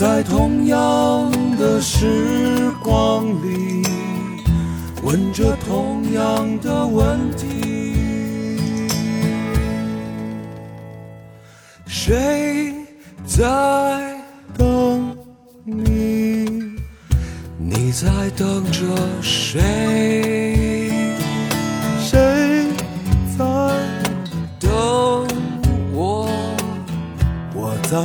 在同样的时光里，问着同样的问题：谁在等你？你在等着谁？谁在等我？我在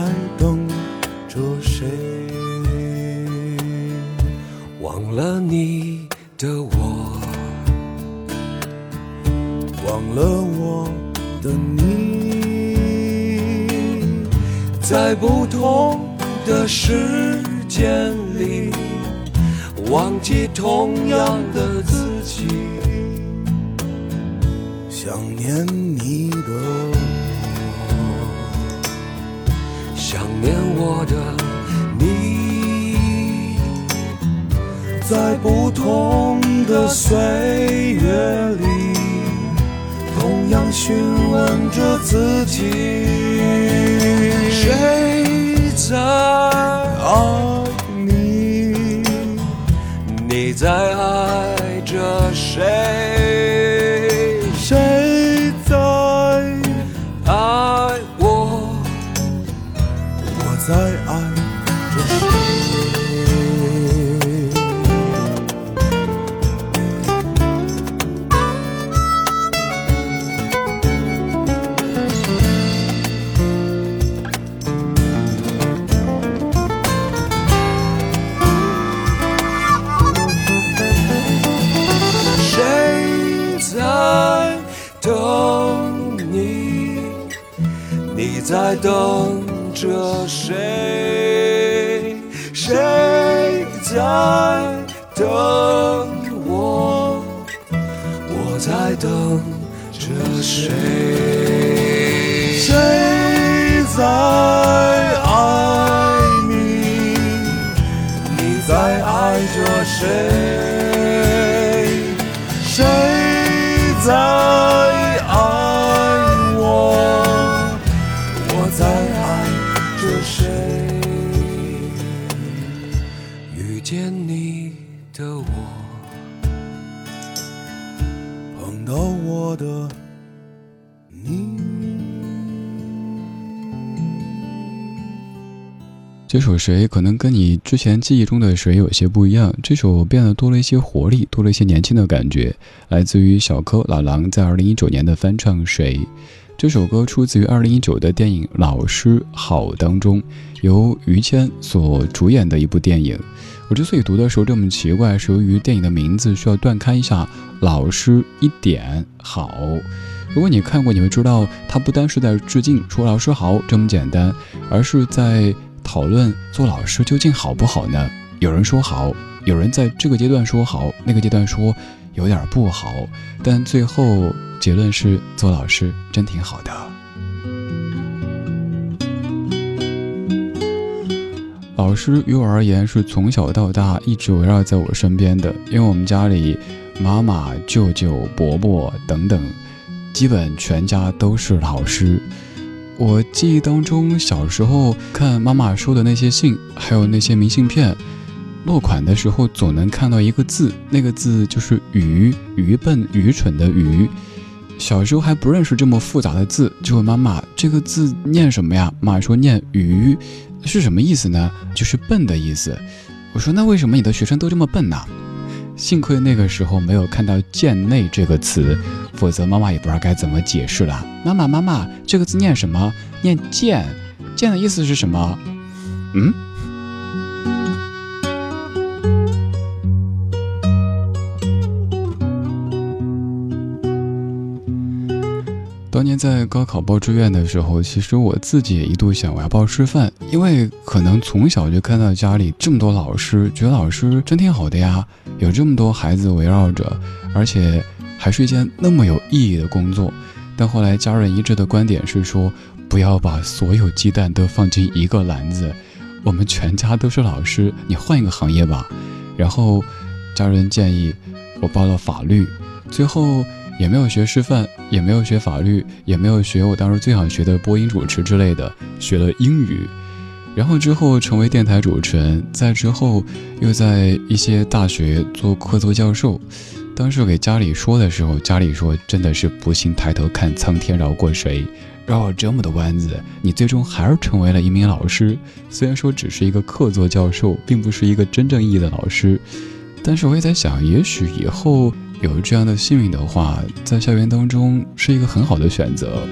在不同的时间里，忘记同样的自己。想念你的我，想念我的你，在不同的岁月里，样询问着自己：谁在爱你？你在爱着？谁着谁？这首谁可能跟你之前记忆中的谁有些不一样，这首变得多了一些活力，多了一些年轻的感觉，来自于小柯老狼在二零一九年的翻唱《谁》。这首歌出自于二零一九的电影《老师好》当中，由于谦所主演的一部电影。我之所以读的时候这么奇怪，是由于电影的名字需要断开一下“老师一点好”。如果你看过，你会知道它不单是在致敬说“老师好”这么简单，而是在讨论做老师究竟好不好呢？有人说好，有人在这个阶段说好，那个阶段说有点不好，但最后结论是做老师真挺好的。老师于我而言是从小到大一直围绕在我身边的，因为我们家里妈妈、舅舅、伯伯等等，基本全家都是老师。我记忆当中，小时候看妈妈收的那些信，还有那些明信片，落款的时候总能看到一个字，那个字就是“愚”，愚笨、愚蠢的“愚”。小时候还不认识这么复杂的字，就问妈妈：“这个字念什么呀？”妈妈说：“念‘愚’，是什么意思呢？就是笨的意思。”我说：“那为什么你的学生都这么笨呢？”幸亏那个时候没有看到“贱内”这个词，否则妈妈也不知道该怎么解释了。妈妈，妈妈，这个字念什么？念“贱”，“贱”的意思是什么？嗯？当年在高考报志愿的时候，其实我自己也一度想我要报师范，因为可能从小就看到家里这么多老师，觉得老师真挺好的呀，有这么多孩子围绕着，而且还是一件那么有意义的工作。但后来家人一致的观点是说，不要把所有鸡蛋都放进一个篮子。我们全家都是老师，你换一个行业吧。然后家人建议我报了法律，最后。也没有学师范，也没有学法律，也没有学我当时最想学的播音主持之类的，学了英语，然后之后成为电台主持人，在之后又在一些大学做客座教授。当时给家里说的时候，家里说真的是不信抬头看苍天饶过谁，绕了这么多弯子，你最终还是成为了一名老师。虽然说只是一个客座教授，并不是一个真正意义的老师，但是我也在想，也许以后。有这样的幸运的话，在校园当中是一个很好的选择。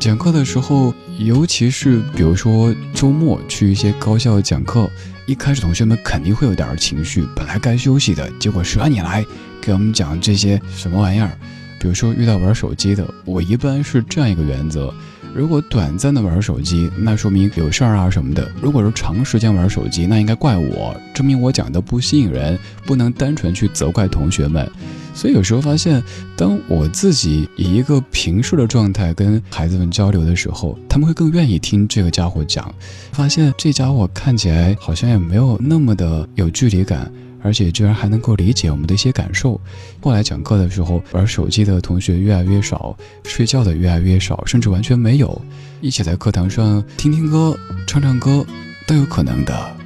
讲课的时候，尤其是比如说周末去一些高校讲课，一开始同学们肯定会有点情绪，本来该休息的，结果谁让你来给我们讲这些什么玩意儿？比如说遇到玩手机的，我一般是这样一个原则。如果短暂的玩手机，那说明有事儿啊什么的；如果是长时间玩手机，那应该怪我，证明我讲的不吸引人，不能单纯去责怪同学们。所以有时候发现，当我自己以一个平视的状态跟孩子们交流的时候，他们会更愿意听这个家伙讲。发现这家伙看起来好像也没有那么的有距离感。而且居然还能够理解我们的一些感受。后来讲课的时候，玩手机的同学越来越少，睡觉的越来越少，甚至完全没有。一起在课堂上听听歌、唱唱歌，都有可能的。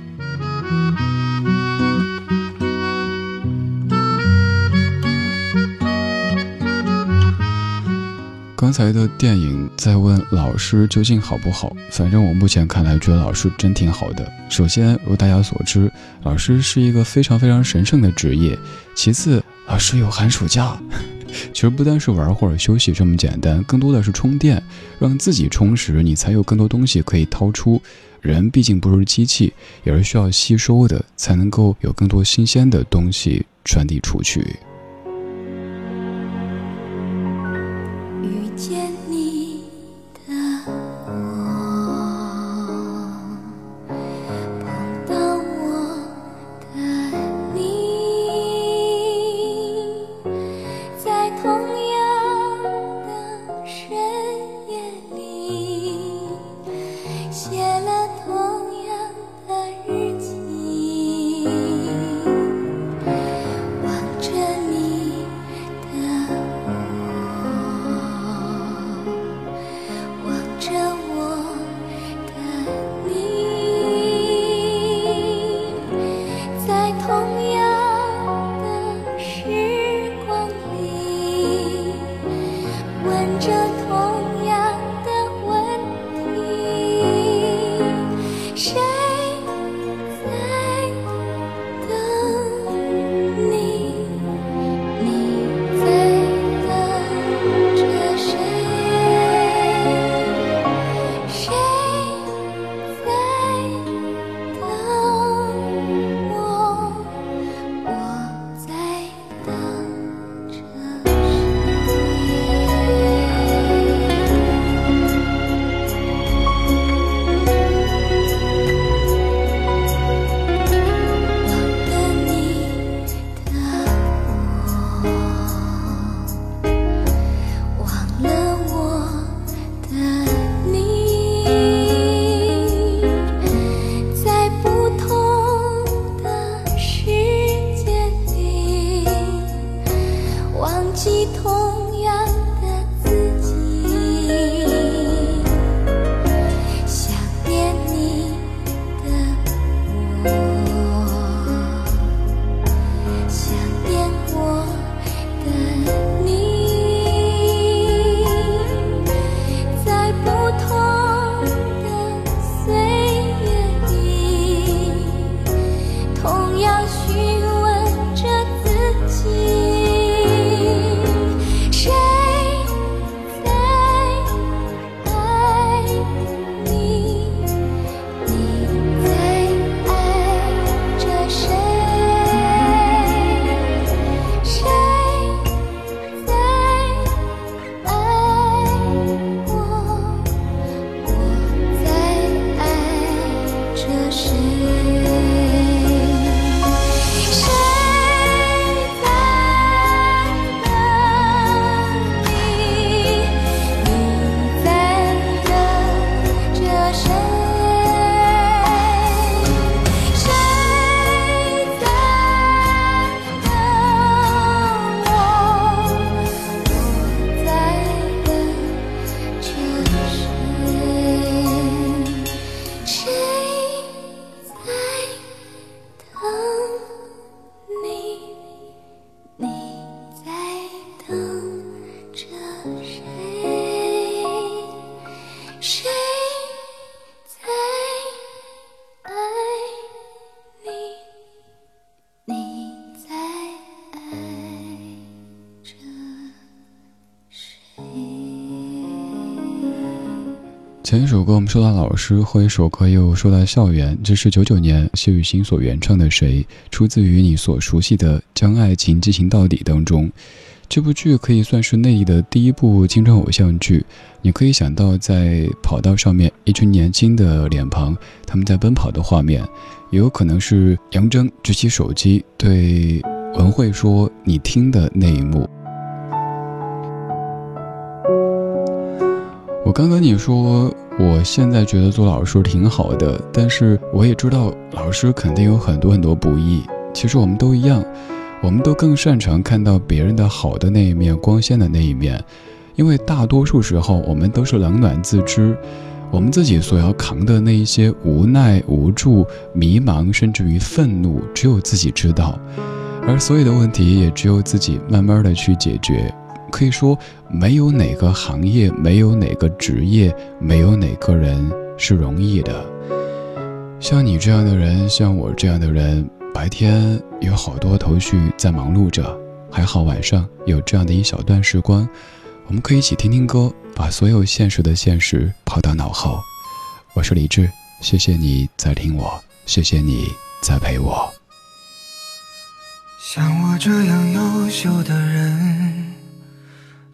刚才的电影在问老师究竟好不好？反正我目前看来，觉得老师真挺好的。首先，如大家所知，老师是一个非常非常神圣的职业。其次，老师有寒暑假，其实不单是玩或者休息这么简单，更多的是充电，让自己充实，你才有更多东西可以掏出。人毕竟不是机器，也是需要吸收的，才能够有更多新鲜的东西传递出去。谁？前一首歌我们说到老师，后一首歌又说到校园。这是九九年谢雨欣所原唱的《谁》，出自于你所熟悉的《将爱情进行到底》当中。这部剧可以算是内地的第一部青春偶像剧。你可以想到，在跑道上面一群年轻的脸庞，他们在奔跑的画面，也有可能是杨铮举起手机对文慧说“你听”的那一幕。刚跟你说，我现在觉得做老师挺好的，但是我也知道老师肯定有很多很多不易。其实我们都一样，我们都更擅长看到别人的好的那一面、光鲜的那一面，因为大多数时候我们都是冷暖自知，我们自己所要扛的那一些无奈、无助、迷茫，甚至于愤怒，只有自己知道，而所有的问题也只有自己慢慢的去解决。可以说，没有哪个行业，没有哪个职业，没有哪个人是容易的。像你这样的人，像我这样的人，白天有好多头绪在忙碌着，还好晚上有这样的一小段时光，我们可以一起听听歌，把所有现实的现实抛到脑后。我是李志，谢谢你在听我，谢谢你在陪我。像我这样优秀的人。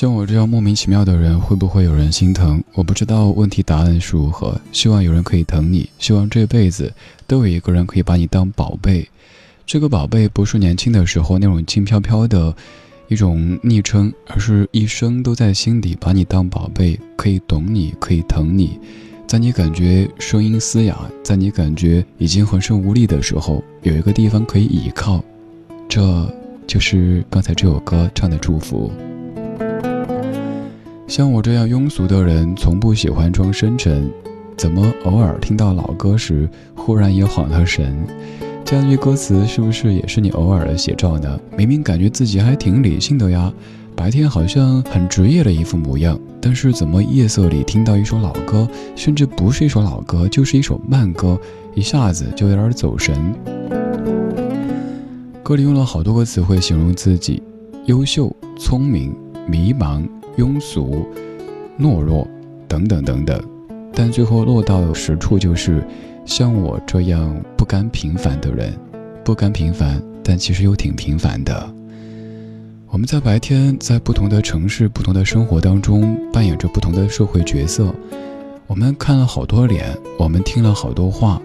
像我这样莫名其妙的人，会不会有人心疼？我不知道问题答案是如何。希望有人可以疼你，希望这辈子。都有一个人可以把你当宝贝，这个宝贝不是年轻的时候那种轻飘飘的一种昵称，而是一生都在心底把你当宝贝，可以懂你，可以疼你，在你感觉声音嘶哑，在你感觉已经浑身无力的时候，有一个地方可以倚靠，这就是刚才这首歌唱的祝福。像我这样庸俗的人，从不喜欢装深沉，怎么偶尔听到老歌时，忽然也晃了神？这样一句歌词，是不是也是你偶尔的写照呢？明明感觉自己还挺理性的呀。白天好像很职业的一副模样，但是怎么夜色里听到一首老歌，甚至不是一首老歌，就是一首慢歌，一下子就有点走神。歌里用了好多个词汇形容自己：优秀、聪明、迷茫、庸俗、懦弱等等等等，但最后落到实处就是像我这样不甘平凡的人，不甘平凡，但其实又挺平凡的。我们在白天，在不同的城市、不同的生活当中，扮演着不同的社会角色。我们看了好多脸，我们听了好多话，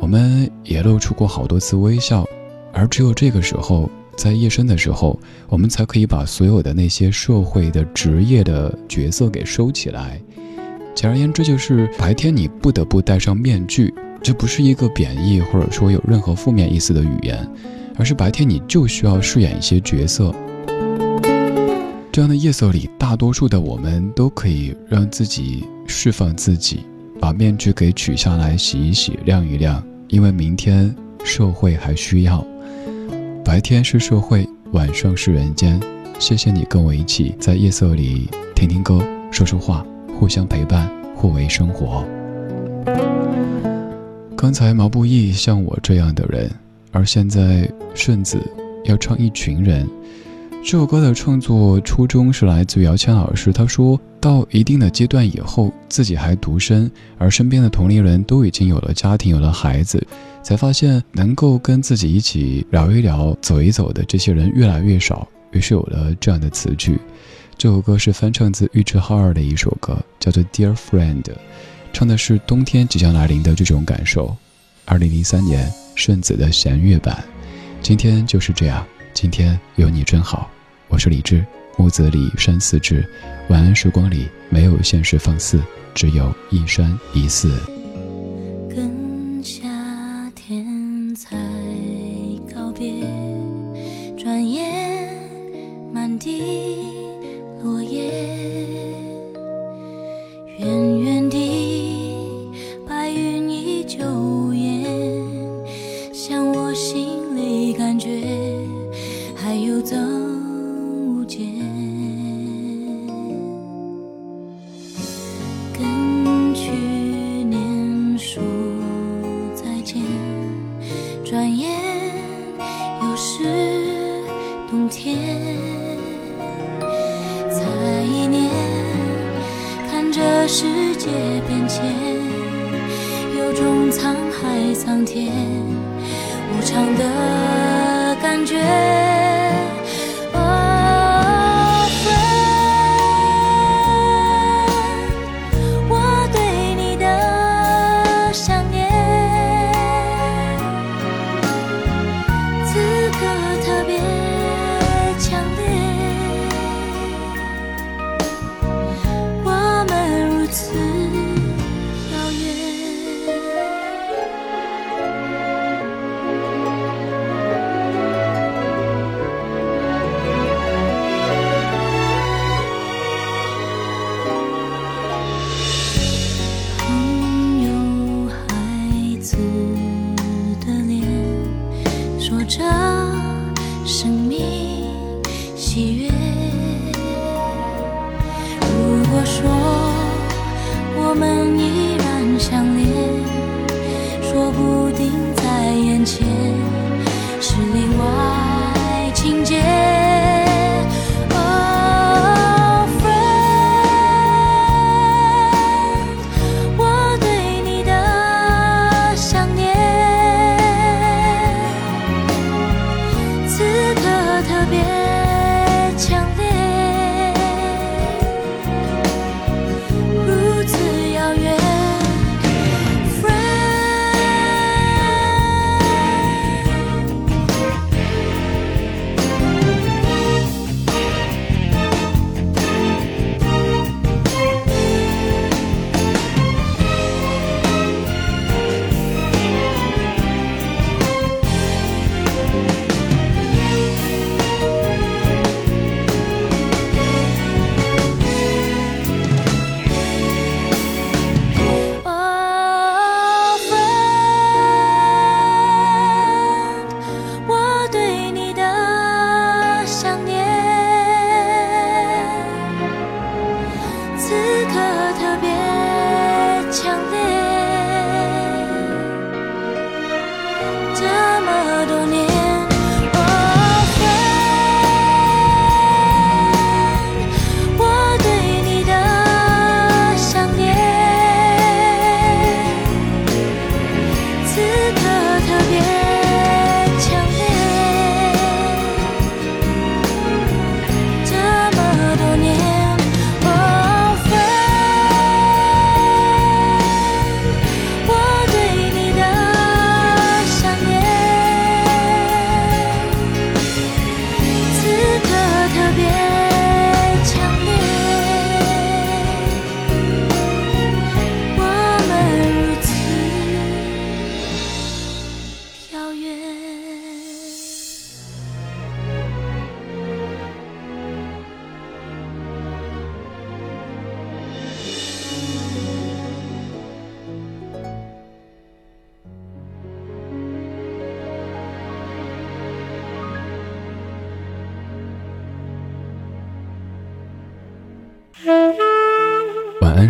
我们也露出过好多次微笑。而只有这个时候，在夜深的时候，我们才可以把所有的那些社会的职业的角色给收起来。简而言之，就是白天你不得不戴上面具。这不是一个贬义，或者说有任何负面意思的语言，而是白天你就需要饰演一些角色。这样的夜色里，大多数的我们都可以让自己释放自己，把面具给取下来，洗一洗，晾一晾。因为明天社会还需要。白天是社会，晚上是人间。谢谢你跟我一起在夜色里听听歌，说说话，互相陪伴，互为生活。刚才毛不易像我这样的人，而现在顺子要唱一群人。这首歌的创作初衷是来自姚谦老师。他说到一定的阶段以后，自己还独身，而身边的同龄人都已经有了家庭、有了孩子，才发现能够跟自己一起聊一聊、走一走的这些人越来越少。于是有了这样的词句。这首歌是翻唱自玉置浩二的一首歌，叫做《Dear Friend》，唱的是冬天即将来临的这种感受。二零零三年顺子的弦乐版。今天就是这样。今天有你真好，我是李志，木子李山寺志。晚安时光里没有现实放肆，只有一山一寺。这世界变迁，有种沧海桑田无常的感觉。